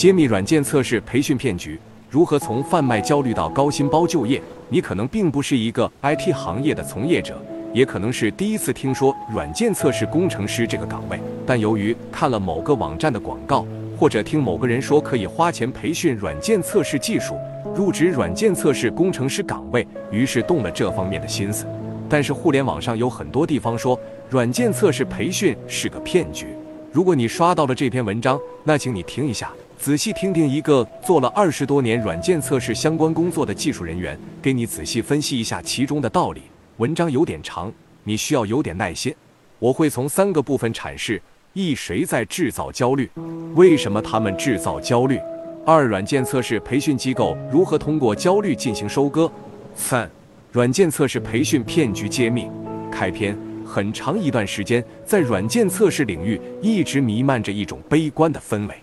揭秘软件测试培训骗局，如何从贩卖焦虑到高薪包就业？你可能并不是一个 IT 行业的从业者，也可能是第一次听说软件测试工程师这个岗位。但由于看了某个网站的广告，或者听某个人说可以花钱培训软件测试技术，入职软件测试工程师岗位，于是动了这方面的心思。但是互联网上有很多地方说软件测试培训是个骗局。如果你刷到了这篇文章，那请你听一下，仔细听听一个做了二十多年软件测试相关工作的技术人员给你仔细分析一下其中的道理。文章有点长，你需要有点耐心。我会从三个部分阐释：一、谁在制造焦虑？为什么他们制造焦虑？二、软件测试培训机构如何通过焦虑进行收割？三、软件测试培训骗局揭秘。开篇。很长一段时间，在软件测试领域一直弥漫着一种悲观的氛围。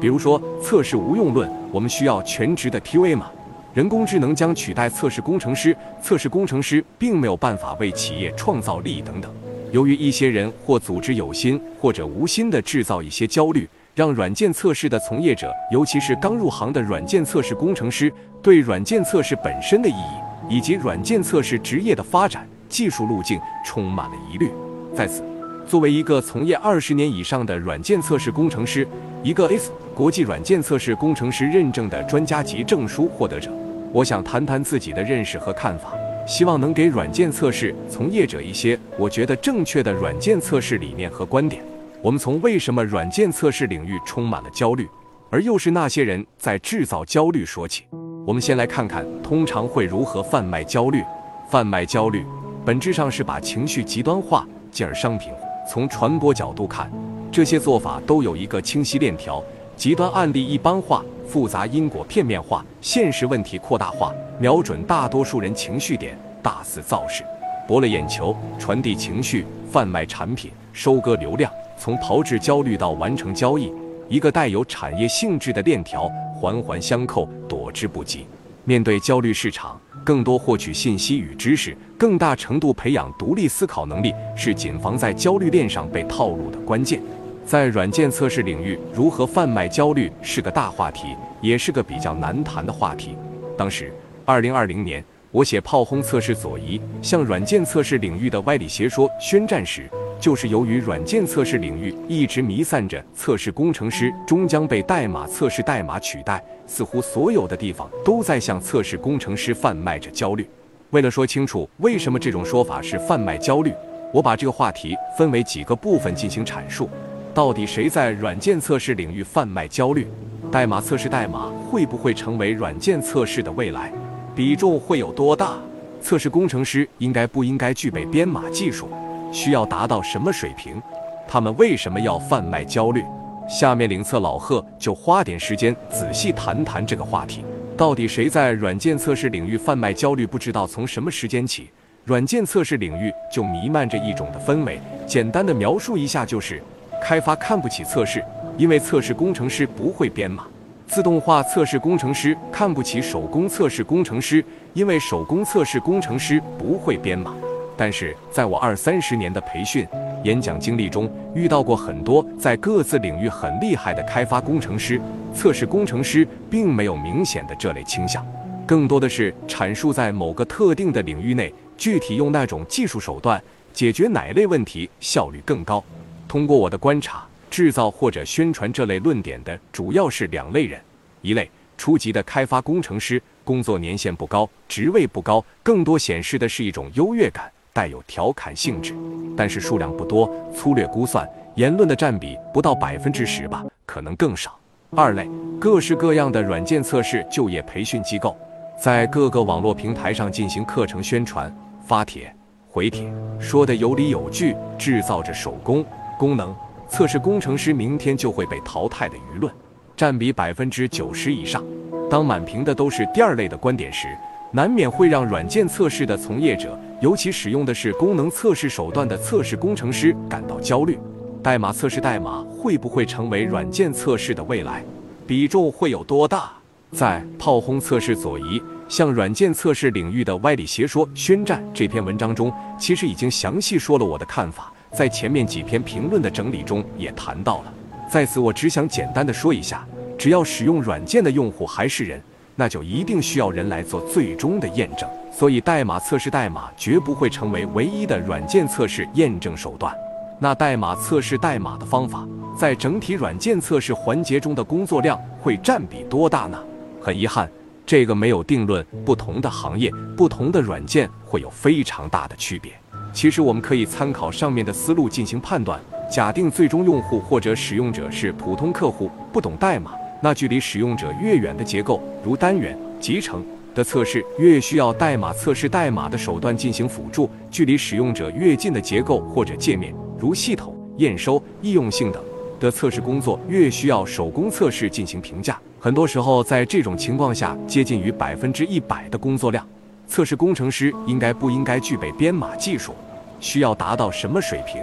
比如说，测试无用论，我们需要全职的 QA 吗？人工智能将取代测试工程师，测试工程师并没有办法为企业创造利益等等。由于一些人或组织有心或者无心的制造一些焦虑，让软件测试的从业者，尤其是刚入行的软件测试工程师，对软件测试本身的意义以及软件测试职业的发展。技术路径充满了疑虑。在此，作为一个从业二十年以上的软件测试工程师，一个 S 国际软件测试工程师认证的专家级证书获得者，我想谈谈自己的认识和看法，希望能给软件测试从业者一些我觉得正确的软件测试理念和观点。我们从为什么软件测试领域充满了焦虑，而又是那些人在制造焦虑说起。我们先来看看通常会如何贩卖焦虑。贩卖焦虑。本质上是把情绪极端化，进而商品。从传播角度看，这些做法都有一个清晰链条：极端案例一般化、复杂因果片面化、现实问题扩大化，瞄准大多数人情绪点，大肆造势，博了眼球，传递情绪，贩卖产品，收割流量。从炮制焦虑到完成交易，一个带有产业性质的链条，环环相扣，躲之不及。面对焦虑市场。更多获取信息与知识，更大程度培养独立思考能力，是谨防在焦虑链上被套路的关键。在软件测试领域，如何贩卖焦虑是个大话题，也是个比较难谈的话题。当时，二零二零年，我写炮轰测试左移，向软件测试领域的歪理邪说宣战时。就是由于软件测试领域一直弥散着测试工程师终将被代码测试代码取代，似乎所有的地方都在向测试工程师贩卖着焦虑。为了说清楚为什么这种说法是贩卖焦虑，我把这个话题分为几个部分进行阐述。到底谁在软件测试领域贩卖焦虑？代码测试代码会不会成为软件测试的未来？比重会有多大？测试工程师应该不应该具备编码技术？需要达到什么水平？他们为什么要贩卖焦虑？下面领测老贺就花点时间仔细谈谈这个话题。到底谁在软件测试领域贩卖焦虑？不知道从什么时间起，软件测试领域就弥漫着一种的氛围。简单的描述一下，就是开发看不起测试，因为测试工程师不会编码；自动化测试工程师看不起手工测试工程师，因为手工测试工程师不会编码。但是，在我二三十年的培训、演讲经历中，遇到过很多在各自领域很厉害的开发工程师、测试工程师，并没有明显的这类倾向，更多的是阐述在某个特定的领域内，具体用那种技术手段解决哪类问题效率更高。通过我的观察，制造或者宣传这类论点的主要是两类人：一类初级的开发工程师，工作年限不高，职位不高，更多显示的是一种优越感。带有调侃性质，但是数量不多。粗略估算，言论的占比不到百分之十吧，可能更少。二类，各式各样的软件测试就业培训机构，在各个网络平台上进行课程宣传、发帖、回帖，说的有理有据，制造着手工功能测试工程师明天就会被淘汰的舆论，占比百分之九十以上。当满屏的都是第二类的观点时。难免会让软件测试的从业者，尤其使用的是功能测试手段的测试工程师感到焦虑。代码测试代码会不会成为软件测试的未来？比重会有多大？在炮轰测试左移向软件测试领域的歪理邪说宣战这篇文章中，其实已经详细说了我的看法，在前面几篇评论的整理中也谈到了。在此，我只想简单的说一下，只要使用软件的用户还是人，那就一定需要人来做最终的验证。所以，代码测试代码绝不会成为唯一的软件测试验证手段。那代码测试代码的方法，在整体软件测试环节中的工作量会占比多大呢？很遗憾，这个没有定论。不同的行业、不同的软件会有非常大的区别。其实，我们可以参考上面的思路进行判断。假定最终用户或者使用者是普通客户，不懂代码，那距离使用者越远的结构，如单元、集成的测试，越需要代码测试代码的手段进行辅助；距离使用者越近的结构或者界面，如系统、验收、易用性等的测试工作，越需要手工测试进行评价。很多时候，在这种情况下，接近于百分之一百的工作量，测试工程师应该不应该具备编码技术？需要达到什么水平？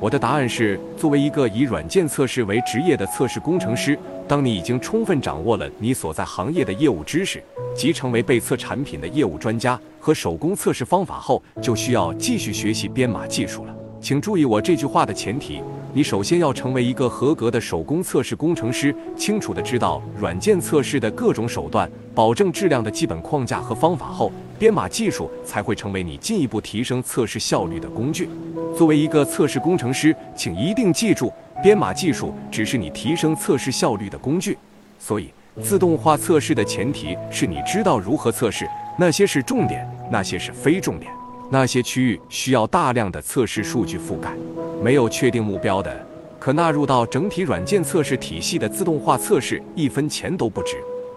我的答案是：作为一个以软件测试为职业的测试工程师，当你已经充分掌握了你所在行业的业务知识，即成为被测产品的业务专家和手工测试方法后，就需要继续学习编码技术了。请注意我这句话的前提：你首先要成为一个合格的手工测试工程师，清楚地知道软件测试的各种手段，保证质量的基本框架和方法后，编码技术才会成为你进一步提升测试效率的工具。作为一个测试工程师，请一定记住，编码技术只是你提升测试效率的工具。所以，自动化测试的前提是你知道如何测试，那些是重点，那些是非重点。那些区域需要大量的测试数据覆盖，没有确定目标的，可纳入到整体软件测试体系的自动化测试一分钱都不值。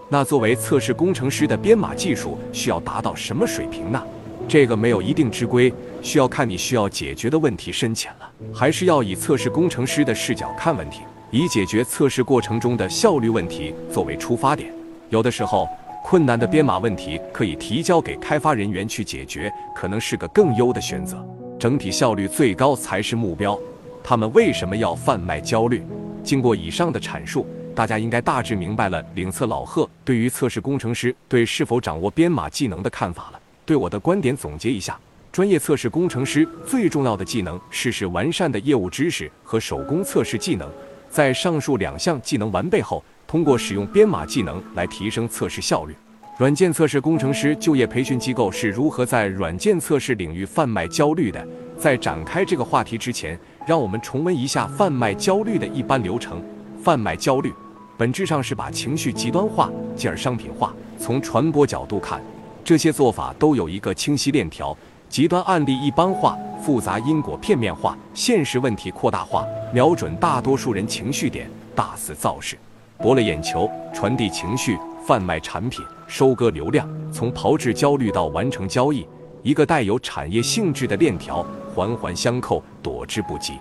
那作为测试工程师的编码技术需要达到什么水平呢？这个没有一定之规，需要看你需要解决的问题深浅了。还是要以测试工程师的视角看问题，以解决测试过程中的效率问题作为出发点。有的时候。困难的编码问题可以提交给开发人员去解决，可能是个更优的选择。整体效率最高才是目标。他们为什么要贩卖焦虑？经过以上的阐述，大家应该大致明白了领测老贺对于测试工程师对是否掌握编码技能的看法了。对我的观点总结一下：专业测试工程师最重要的技能是是完善的业务知识和手工测试技能。在上述两项技能完备后。通过使用编码技能来提升测试效率。软件测试工程师就业培训机构是如何在软件测试领域贩卖焦虑的？在展开这个话题之前，让我们重温一下贩卖焦虑的一般流程。贩卖焦虑本质上是把情绪极端化，进而商品化。从传播角度看，这些做法都有一个清晰链条：极端案例一般化，复杂因果片面化，现实问题扩大化，瞄准大多数人情绪点，大肆造势。博了眼球，传递情绪，贩卖产品，收割流量，从炮制焦虑到完成交易，一个带有产业性质的链条，环环相扣，躲之不及。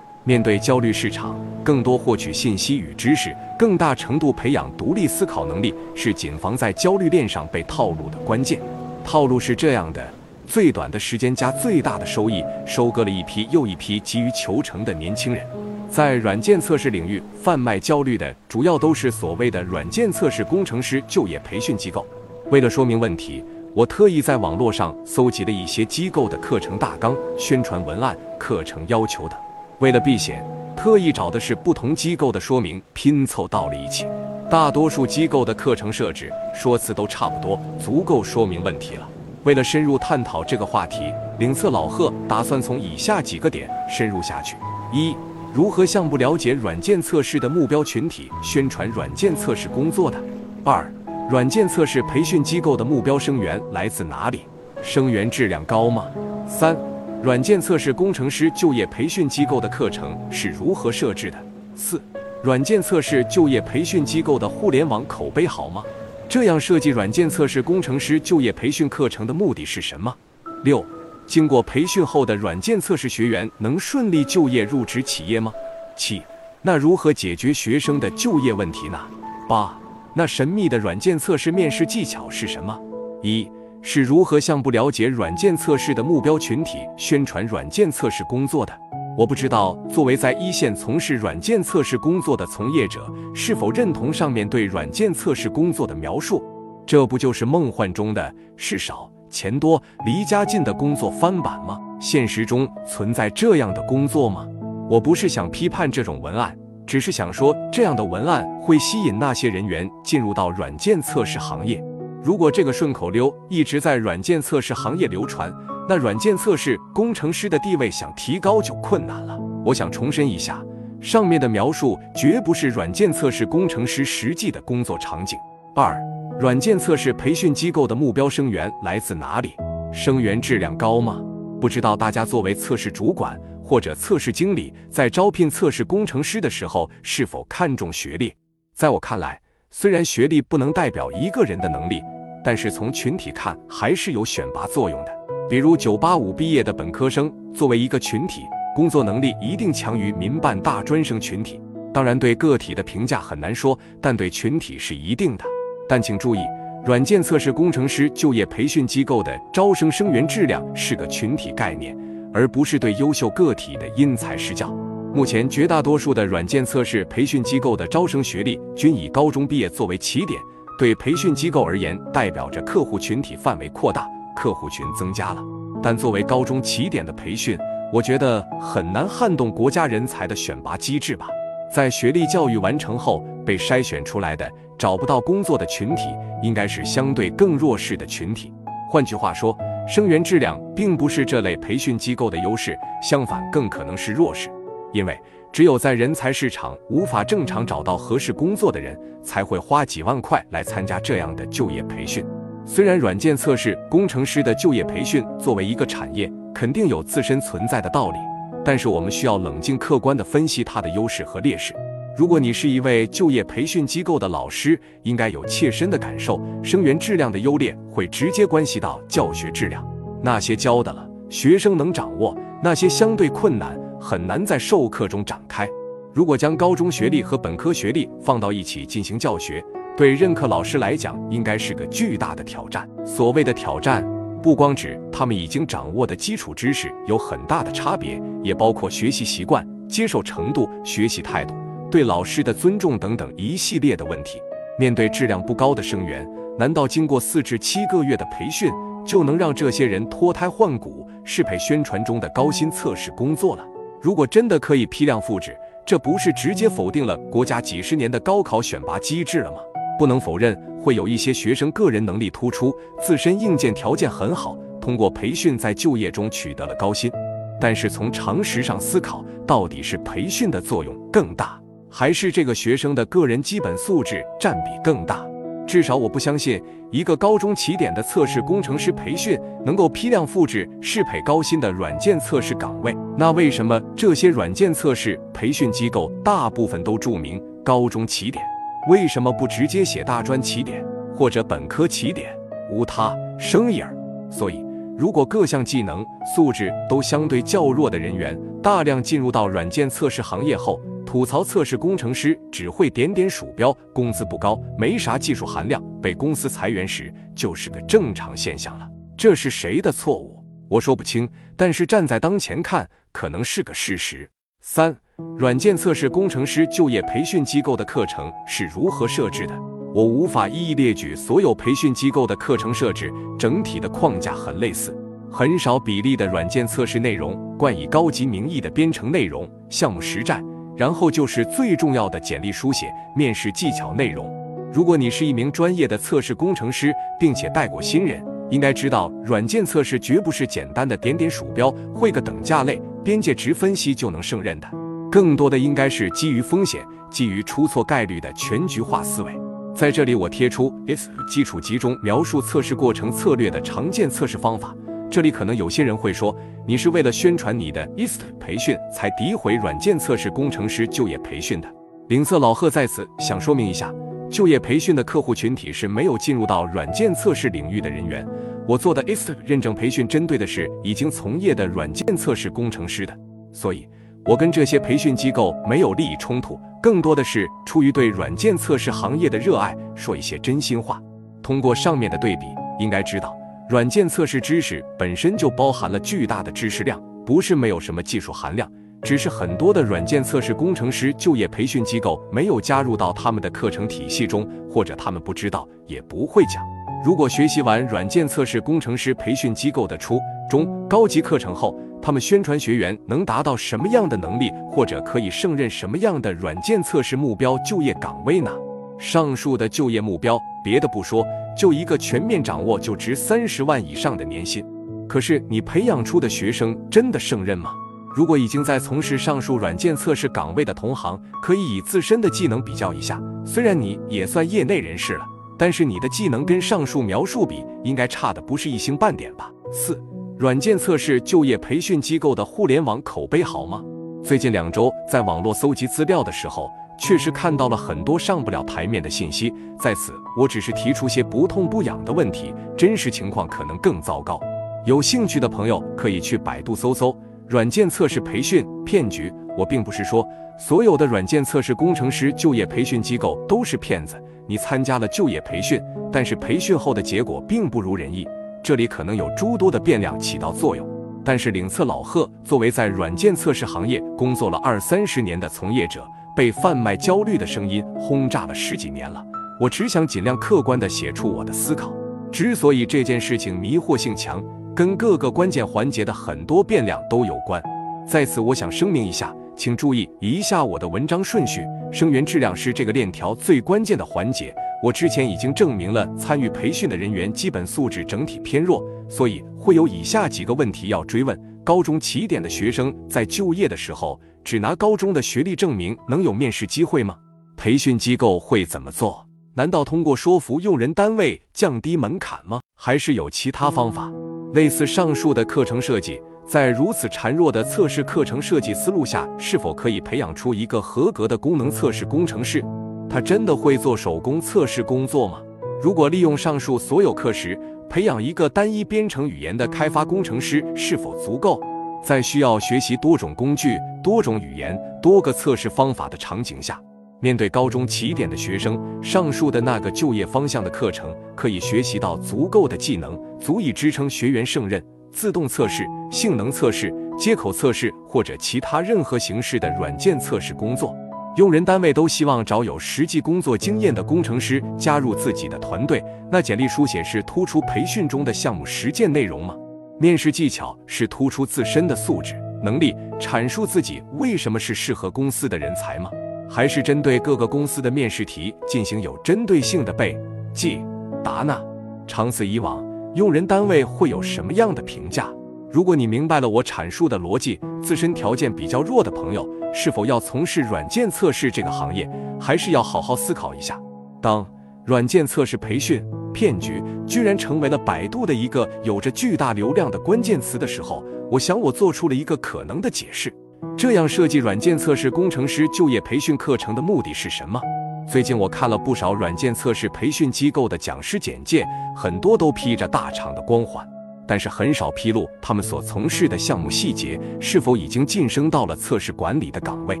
面对焦虑市场，更多获取信息与知识，更大程度培养独立思考能力，是谨防在焦虑链上被套路的关键。套路是这样的：最短的时间加最大的收益，收割了一批又一批急于求成的年轻人。在软件测试领域贩卖焦虑的，主要都是所谓的软件测试工程师就业培训机构。为了说明问题，我特意在网络上搜集了一些机构的课程大纲、宣传文案、课程要求等。为了避险，特意找的是不同机构的说明，拼凑到了一起。大多数机构的课程设置、说辞都差不多，足够说明问题了。为了深入探讨这个话题，领测老贺打算从以下几个点深入下去：一。如何向不了解软件测试的目标群体宣传软件测试工作的？二、软件测试培训机构的目标生源来自哪里？生源质量高吗？三、软件测试工程师就业培训机构的课程是如何设置的？四、软件测试就业培训机构的互联网口碑好吗？这样设计软件测试工程师就业培训课程的目的是什么？六。经过培训后的软件测试学员能顺利就业入职企业吗？七，那如何解决学生的就业问题呢？八，那神秘的软件测试面试技巧是什么？一是如何向不了解软件测试的目标群体宣传软件测试工作的？我不知道，作为在一线从事软件测试工作的从业者，是否认同上面对软件测试工作的描述？这不就是梦幻中的事少？钱多离家近的工作翻版吗？现实中存在这样的工作吗？我不是想批判这种文案，只是想说，这样的文案会吸引那些人员进入到软件测试行业。如果这个顺口溜一直在软件测试行业流传，那软件测试工程师的地位想提高就困难了。我想重申一下，上面的描述绝不是软件测试工程师实际的工作场景。二，软件测试培训机构的目标生源来自哪里？生源质量高吗？不知道大家作为测试主管。或者测试经理在招聘测试工程师的时候是否看重学历？在我看来，虽然学历不能代表一个人的能力，但是从群体看还是有选拔作用的。比如985毕业的本科生，作为一个群体，工作能力一定强于民办大专生群体。当然，对个体的评价很难说，但对群体是一定的。但请注意，软件测试工程师就业培训机构的招生生源质量是个群体概念。而不是对优秀个体的因材施教。目前，绝大多数的软件测试培训机构的招生学历均以高中毕业作为起点，对培训机构而言，代表着客户群体范围扩大，客户群增加了。但作为高中起点的培训，我觉得很难撼动国家人才的选拔机制吧。在学历教育完成后被筛选出来的找不到工作的群体，应该是相对更弱势的群体。换句话说。生源质量并不是这类培训机构的优势，相反更可能是弱势。因为只有在人才市场无法正常找到合适工作的人，才会花几万块来参加这样的就业培训。虽然软件测试工程师的就业培训作为一个产业，肯定有自身存在的道理，但是我们需要冷静客观地分析它的优势和劣势。如果你是一位就业培训机构的老师，应该有切身的感受，生源质量的优劣会直接关系到教学质量。那些教的了，学生能掌握；那些相对困难，很难在授课中展开。如果将高中学历和本科学历放到一起进行教学，对任课老师来讲，应该是个巨大的挑战。所谓的挑战，不光指他们已经掌握的基础知识有很大的差别，也包括学习习惯、接受程度、学习态度。对老师的尊重等等一系列的问题，面对质量不高的生源，难道经过四至七个月的培训就能让这些人脱胎换骨，适配宣传中的高薪测试工作了？如果真的可以批量复制，这不是直接否定了国家几十年的高考选拔机制了吗？不能否认，会有一些学生个人能力突出，自身硬件条件很好，通过培训在就业中取得了高薪。但是从常识上思考，到底是培训的作用更大？还是这个学生的个人基本素质占比更大，至少我不相信一个高中起点的测试工程师培训能够批量复制适配高薪的软件测试岗位。那为什么这些软件测试培训机构大部分都注明高中起点？为什么不直接写大专起点或者本科起点？无他，生意儿。所以，如果各项技能素质都相对较弱的人员大量进入到软件测试行业后，吐槽测试工程师只会点点鼠标，工资不高，没啥技术含量，被公司裁员时就是个正常现象了。这是谁的错误？我说不清，但是站在当前看，可能是个事实。三、软件测试工程师就业培训机构的课程是如何设置的？我无法一一列举所有培训机构的课程设置，整体的框架很类似，很少比例的软件测试内容冠以高级名义的编程内容、项目实战。然后就是最重要的简历书写、面试技巧内容。如果你是一名专业的测试工程师，并且带过新人，应该知道，软件测试绝不是简单的点点鼠标、会个等价类、边界值分析就能胜任的，更多的应该是基于风险、基于出错概率的全局化思维。在这里，我贴出 S 基础集中描述测试过程策略的常见测试方法。这里可能有些人会说，你是为了宣传你的 IST 培训才诋毁软件测试工程师就业培训的。领色老贺在此想说明一下，就业培训的客户群体是没有进入到软件测试领域的人员。我做的 IST 认证培训针对的是已经从业的软件测试工程师的，所以我跟这些培训机构没有利益冲突，更多的是出于对软件测试行业的热爱，说一些真心话。通过上面的对比，应该知道。软件测试知识本身就包含了巨大的知识量，不是没有什么技术含量，只是很多的软件测试工程师就业培训机构没有加入到他们的课程体系中，或者他们不知道，也不会讲。如果学习完软件测试工程师培训机构的初中高级课程后，他们宣传学员能达到什么样的能力，或者可以胜任什么样的软件测试目标就业岗位呢？上述的就业目标，别的不说，就一个全面掌握就值三十万以上的年薪。可是你培养出的学生真的胜任吗？如果已经在从事上述软件测试岗位的同行，可以以自身的技能比较一下。虽然你也算业内人士了，但是你的技能跟上述描述比，应该差的不是一星半点吧？四。软件测试就业培训机构的互联网口碑好吗？最近两周在网络搜集资料的时候，确实看到了很多上不了台面的信息。在此，我只是提出些不痛不痒的问题，真实情况可能更糟糕。有兴趣的朋友可以去百度搜搜“软件测试培训骗局”。我并不是说所有的软件测试工程师就业培训机构都是骗子。你参加了就业培训，但是培训后的结果并不如人意。这里可能有诸多的变量起到作用，但是领测老贺作为在软件测试行业工作了二三十年的从业者，被贩卖焦虑的声音轰炸了十几年了。我只想尽量客观地写出我的思考。之所以这件事情迷惑性强，跟各个关键环节的很多变量都有关。在此，我想声明一下，请注意一下我的文章顺序，生源质量是这个链条最关键的环节。我之前已经证明了，参与培训的人员基本素质整体偏弱，所以会有以下几个问题要追问：高中起点的学生在就业的时候，只拿高中的学历证明能有面试机会吗？培训机构会怎么做？难道通过说服用人单位降低门槛吗？还是有其他方法？类似上述的课程设计，在如此孱弱的测试课程设计思路下，是否可以培养出一个合格的功能测试工程师？他真的会做手工测试工作吗？如果利用上述所有课时培养一个单一编程语言的开发工程师是否足够？在需要学习多种工具、多种语言、多个测试方法的场景下，面对高中起点的学生，上述的那个就业方向的课程可以学习到足够的技能，足以支撑学员胜任自动测试、性能测试、接口测试或者其他任何形式的软件测试工作。用人单位都希望找有实际工作经验的工程师加入自己的团队。那简历书写是突出培训中的项目实践内容吗？面试技巧是突出自身的素质能力，阐述自己为什么是适合公司的人才吗？还是针对各个公司的面试题进行有针对性的背记答呢？长此以往，用人单位会有什么样的评价？如果你明白了我阐述的逻辑，自身条件比较弱的朋友。是否要从事软件测试这个行业，还是要好好思考一下？当软件测试培训骗局居然成为了百度的一个有着巨大流量的关键词的时候，我想我做出了一个可能的解释。这样设计软件测试工程师就业培训课程的目的是什么？最近我看了不少软件测试培训机构的讲师简介，很多都披着大厂的光环。但是很少披露他们所从事的项目细节是否已经晋升到了测试管理的岗位，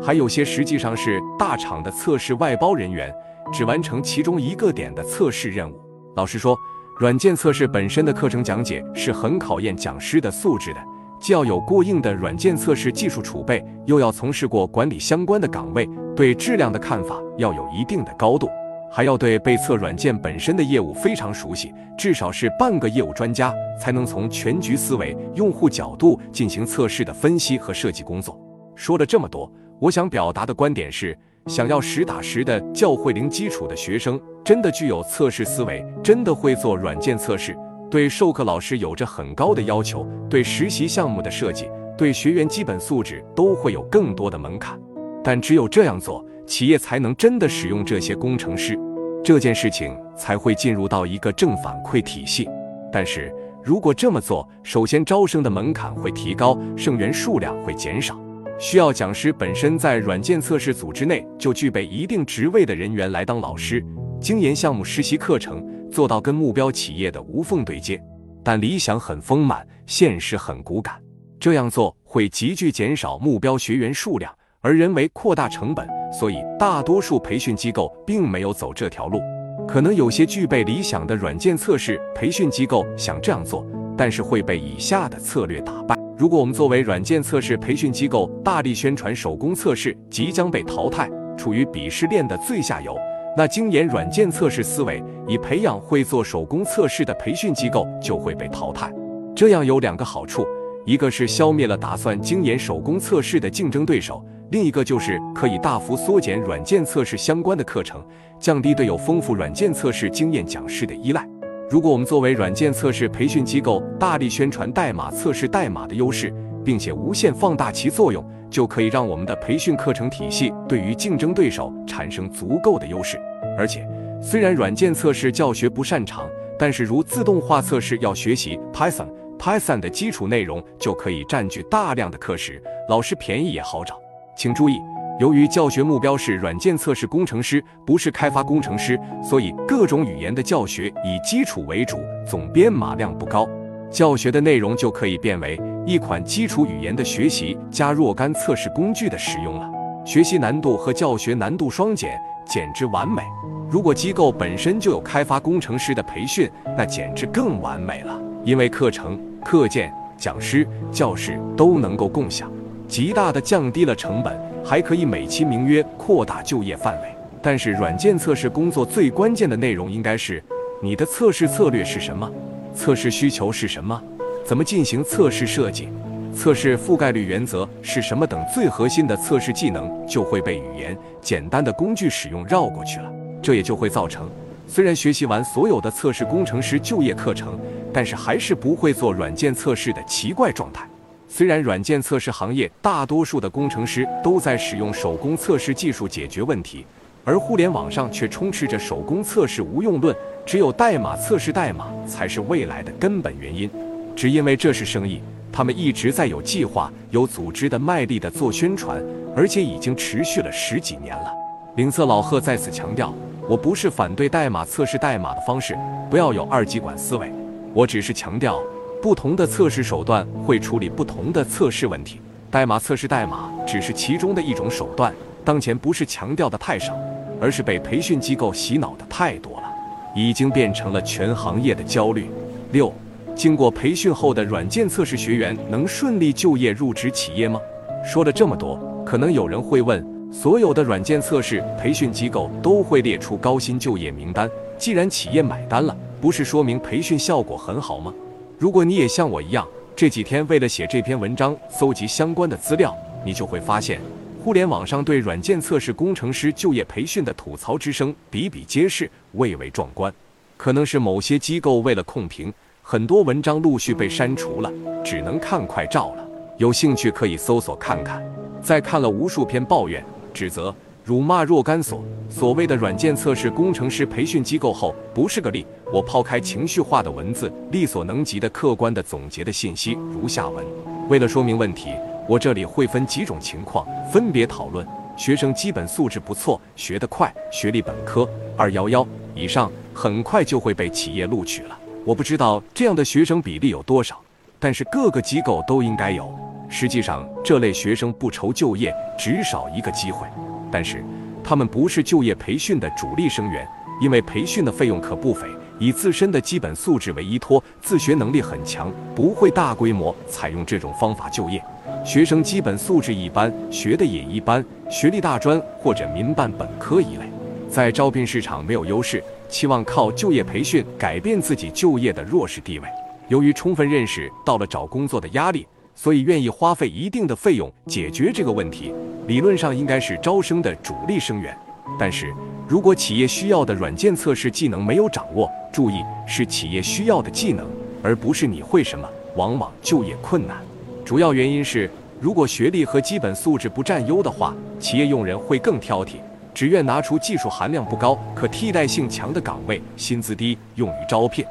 还有些实际上是大厂的测试外包人员，只完成其中一个点的测试任务。老实说，软件测试本身的课程讲解是很考验讲师的素质的，既要有过硬的软件测试技术储备，又要从事过管理相关的岗位，对质量的看法要有一定的高度。还要对被测软件本身的业务非常熟悉，至少是半个业务专家，才能从全局思维、用户角度进行测试的分析和设计工作。说了这么多，我想表达的观点是：想要实打实的教会零基础的学生，真的具有测试思维，真的会做软件测试，对授课老师有着很高的要求，对实习项目的设计，对学员基本素质都会有更多的门槛。但只有这样做。企业才能真的使用这些工程师，这件事情才会进入到一个正反馈体系。但是如果这么做，首先招生的门槛会提高，生源数量会减少，需要讲师本身在软件测试组织内就具备一定职位的人员来当老师，精研项目实习课程，做到跟目标企业的无缝对接。但理想很丰满，现实很骨感，这样做会急剧减少目标学员数量。而人为扩大成本，所以大多数培训机构并没有走这条路。可能有些具备理想的软件测试培训机构想这样做，但是会被以下的策略打败。如果我们作为软件测试培训机构大力宣传手工测试即将被淘汰，处于鄙视链的最下游，那精研软件测试思维以培养会做手工测试的培训机构就会被淘汰。这样有两个好处。一个是消灭了打算精研手工测试的竞争对手，另一个就是可以大幅缩减软件测试相关的课程，降低对有丰富软件测试经验讲师的依赖。如果我们作为软件测试培训机构，大力宣传代码测试代码的优势，并且无限放大其作用，就可以让我们的培训课程体系对于竞争对手产生足够的优势。而且，虽然软件测试教学不擅长，但是如自动化测试要学习 Python。Python 的基础内容就可以占据大量的课时，老师便宜也好找。请注意，由于教学目标是软件测试工程师，不是开发工程师，所以各种语言的教学以基础为主，总编码量不高。教学的内容就可以变为一款基础语言的学习加若干测试工具的使用了，学习难度和教学难度双减，简直完美。如果机构本身就有开发工程师的培训，那简直更完美了，因为课程。课件、讲师、教室都能够共享，极大的降低了成本，还可以美其名曰扩大就业范围。但是，软件测试工作最关键的内容应该是你的测试策略是什么，测试需求是什么，怎么进行测试设计，测试覆盖率原则是什么等最核心的测试技能就会被语言简单的工具使用绕过去了，这也就会造成。虽然学习完所有的测试工程师就业课程，但是还是不会做软件测试的奇怪状态。虽然软件测试行业大多数的工程师都在使用手工测试技术解决问题，而互联网上却充斥着手工测试无用论，只有代码测试代码才是未来的根本原因。只因为这是生意，他们一直在有计划、有组织的卖力的做宣传，而且已经持续了十几年了。领色老贺在此强调。我不是反对代码测试代码的方式，不要有二极管思维。我只是强调，不同的测试手段会处理不同的测试问题。代码测试代码只是其中的一种手段，当前不是强调的太少，而是被培训机构洗脑的太多了，已经变成了全行业的焦虑。六，经过培训后的软件测试学员能顺利就业入职企业吗？说了这么多，可能有人会问。所有的软件测试培训机构都会列出高薪就业名单。既然企业买单了，不是说明培训效果很好吗？如果你也像我一样，这几天为了写这篇文章搜集相关的资料，你就会发现，互联网上对软件测试工程师就业培训的吐槽之声比比皆是，蔚为壮观。可能是某些机构为了控评，很多文章陆续被删除了，只能看快照了。有兴趣可以搜索看看。在看了无数篇抱怨。指责、辱骂若干所所谓的软件测试工程师培训机构后，不是个例。我抛开情绪化的文字，力所能及的客观的总结的信息如下文。为了说明问题，我这里会分几种情况分别讨论：学生基本素质不错，学得快，学历本科二幺幺以上，很快就会被企业录取了。我不知道这样的学生比例有多少，但是各个机构都应该有。实际上，这类学生不愁就业，只少一个机会。但是，他们不是就业培训的主力生源，因为培训的费用可不菲。以自身的基本素质为依托，自学能力很强，不会大规模采用这种方法就业。学生基本素质一般，学的也一般，学历大专或者民办本科一类，在招聘市场没有优势，期望靠就业培训改变自己就业的弱势地位。由于充分认识到了找工作的压力。所以愿意花费一定的费用解决这个问题，理论上应该是招生的主力生源。但是如果企业需要的软件测试技能没有掌握，注意是企业需要的技能，而不是你会什么，往往就业困难。主要原因是，如果学历和基本素质不占优的话，企业用人会更挑剔，只愿拿出技术含量不高、可替代性强的岗位，薪资低用于招聘。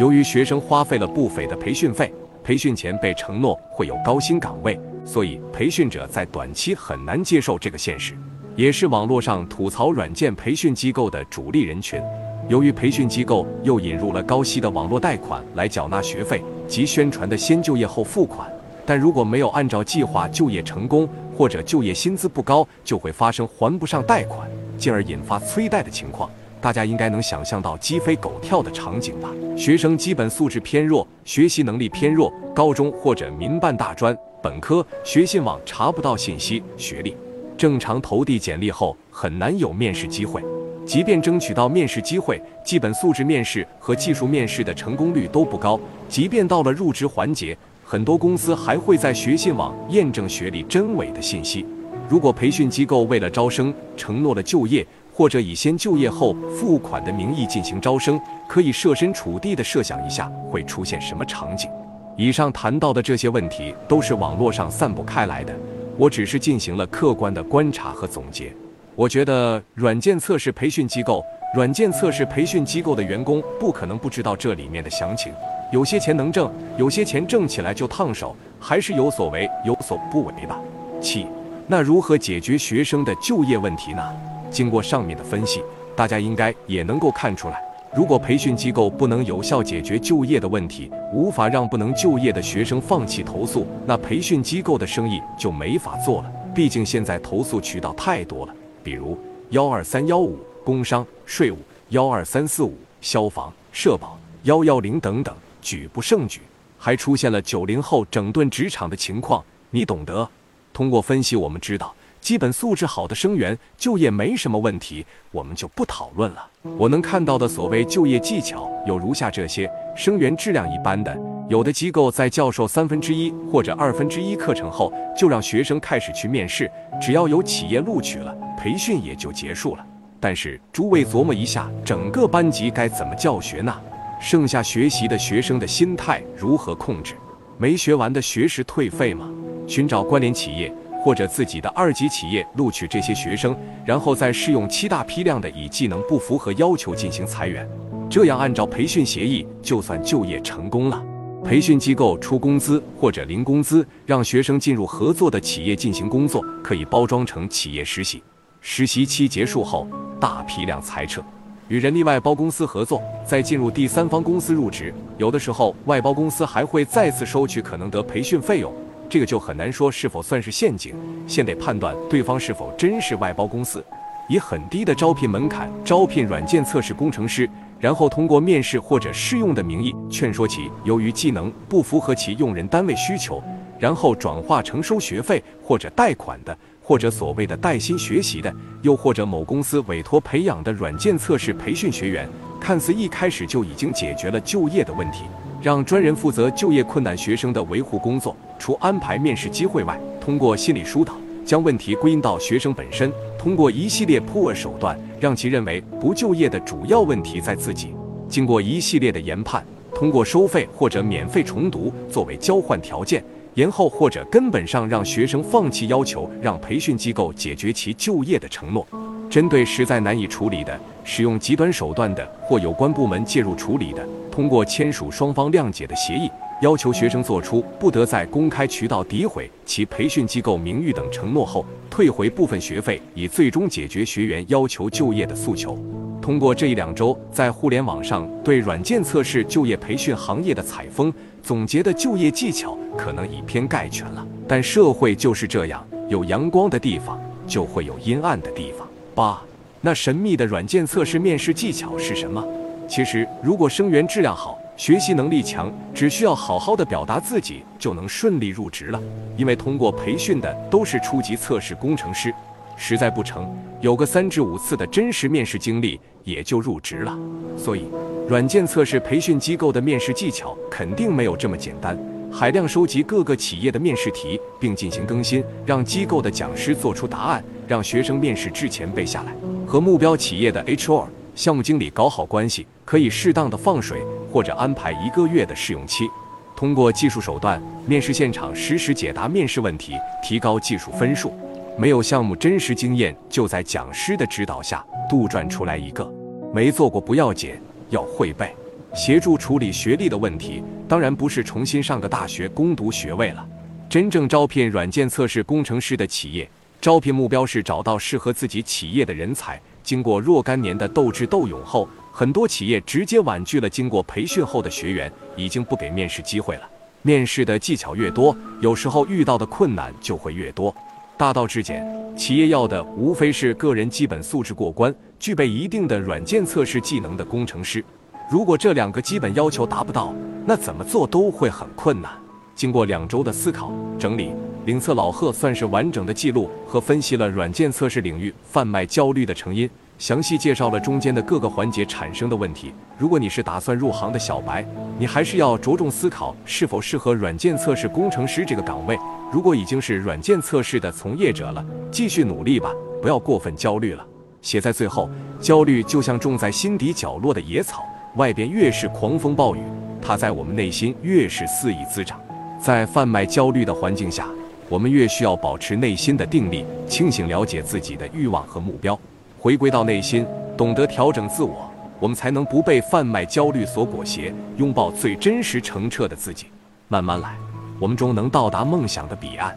由于学生花费了不菲的培训费。培训前被承诺会有高薪岗位，所以培训者在短期很难接受这个现实，也是网络上吐槽软件培训机构的主力人群。由于培训机构又引入了高息的网络贷款来缴纳学费及宣传的先就业后付款，但如果没有按照计划就业成功，或者就业薪资不高，就会发生还不上贷款，进而引发催贷的情况。大家应该能想象到鸡飞狗跳的场景吧？学生基本素质偏弱，学习能力偏弱，高中或者民办大专、本科，学信网查不到信息，学历正常投递简历后很难有面试机会。即便争取到面试机会，基本素质面试和技术面试的成功率都不高。即便到了入职环节，很多公司还会在学信网验证学历真伪的信息。如果培训机构为了招生承诺了就业，或者以先就业后付款的名义进行招生，可以设身处地的设想一下会出现什么场景。以上谈到的这些问题都是网络上散布开来的，我只是进行了客观的观察和总结。我觉得软件测试培训机构，软件测试培训机构的员工不可能不知道这里面的详情。有些钱能挣，有些钱挣起来就烫手，还是有所为有所不为吧。七，那如何解决学生的就业问题呢？经过上面的分析，大家应该也能够看出来。如果培训机构不能有效解决就业的问题，无法让不能就业的学生放弃投诉，那培训机构的生意就没法做了。毕竟现在投诉渠道太多了，比如幺二三幺五工商、税务、幺二三四五消防、社保、幺幺零等等，举不胜举。还出现了九零后整顿职场的情况，你懂得。通过分析，我们知道。基本素质好的生源就业没什么问题，我们就不讨论了。我能看到的所谓就业技巧有如下这些：生源质量一般的，有的机构在教授三分之一或者二分之一课程后，就让学生开始去面试，只要有企业录取了，培训也就结束了。但是诸位琢磨一下，整个班级该怎么教学呢？剩下学习的学生的心态如何控制？没学完的学时退费吗？寻找关联企业。或者自己的二级企业录取这些学生，然后再试用七大批量的以技能不符合要求进行裁员，这样按照培训协议就算就业成功了。培训机构出工资或者零工资，让学生进入合作的企业进行工作，可以包装成企业实习。实习期结束后，大批量裁撤，与人力外包公司合作，再进入第三方公司入职。有的时候，外包公司还会再次收取可能的培训费用。这个就很难说是否算是陷阱，先得判断对方是否真是外包公司，以很低的招聘门槛招聘软件测试工程师，然后通过面试或者试用的名义劝说其由于技能不符合其用人单位需求，然后转化成收学费或者贷款的，或者所谓的带薪学习的，又或者某公司委托培养的软件测试培训学员，看似一开始就已经解决了就业的问题。让专人负责就业困难学生的维护工作，除安排面试机会外，通过心理疏导，将问题归因到学生本身，通过一系列破手段，让其认为不就业的主要问题在自己。经过一系列的研判，通过收费或者免费重读作为交换条件，延后或者根本上让学生放弃要求，让培训机构解决其就业的承诺。针对实在难以处理的，使用极端手段的，或有关部门介入处理的。通过签署双方谅解的协议，要求学生做出不得在公开渠道诋毁其培训机构名誉等承诺后，退回部分学费，以最终解决学员要求就业的诉求。通过这一两周在互联网上对软件测试就业培训行业的采风，总结的就业技巧可能以偏概全了。但社会就是这样，有阳光的地方就会有阴暗的地方。八，那神秘的软件测试面试技巧是什么？其实，如果生源质量好，学习能力强，只需要好好的表达自己，就能顺利入职了。因为通过培训的都是初级测试工程师，实在不成，有个三至五次的真实面试经历，也就入职了。所以，软件测试培训机构的面试技巧肯定没有这么简单。海量收集各个企业的面试题，并进行更新，让机构的讲师做出答案，让学生面试之前背下来，和目标企业的 HR。项目经理搞好关系，可以适当的放水，或者安排一个月的试用期。通过技术手段，面试现场实时解答面试问题，提高技术分数。没有项目真实经验，就在讲师的指导下杜撰出来一个。没做过不要紧，要会背。协助处理学历的问题，当然不是重新上个大学攻读学位了。真正招聘软件测试工程师的企业，招聘目标是找到适合自己企业的人才。经过若干年的斗智斗勇后，很多企业直接婉拒了经过培训后的学员，已经不给面试机会了。面试的技巧越多，有时候遇到的困难就会越多。大道至简，企业要的无非是个人基本素质过关，具备一定的软件测试技能的工程师。如果这两个基本要求达不到，那怎么做都会很困难。经过两周的思考整理。领测老贺算是完整的记录和分析了软件测试领域贩卖焦虑的成因，详细介绍了中间的各个环节产生的问题。如果你是打算入行的小白，你还是要着重思考是否适合软件测试工程师这个岗位。如果已经是软件测试的从业者了，继续努力吧，不要过分焦虑了。写在最后，焦虑就像种在心底角落的野草，外边越是狂风暴雨，它在我们内心越是肆意滋长。在贩卖焦虑的环境下，我们越需要保持内心的定力，清醒了解自己的欲望和目标，回归到内心，懂得调整自我，我们才能不被贩卖焦虑所裹挟，拥抱最真实澄澈的自己。慢慢来，我们终能到达梦想的彼岸。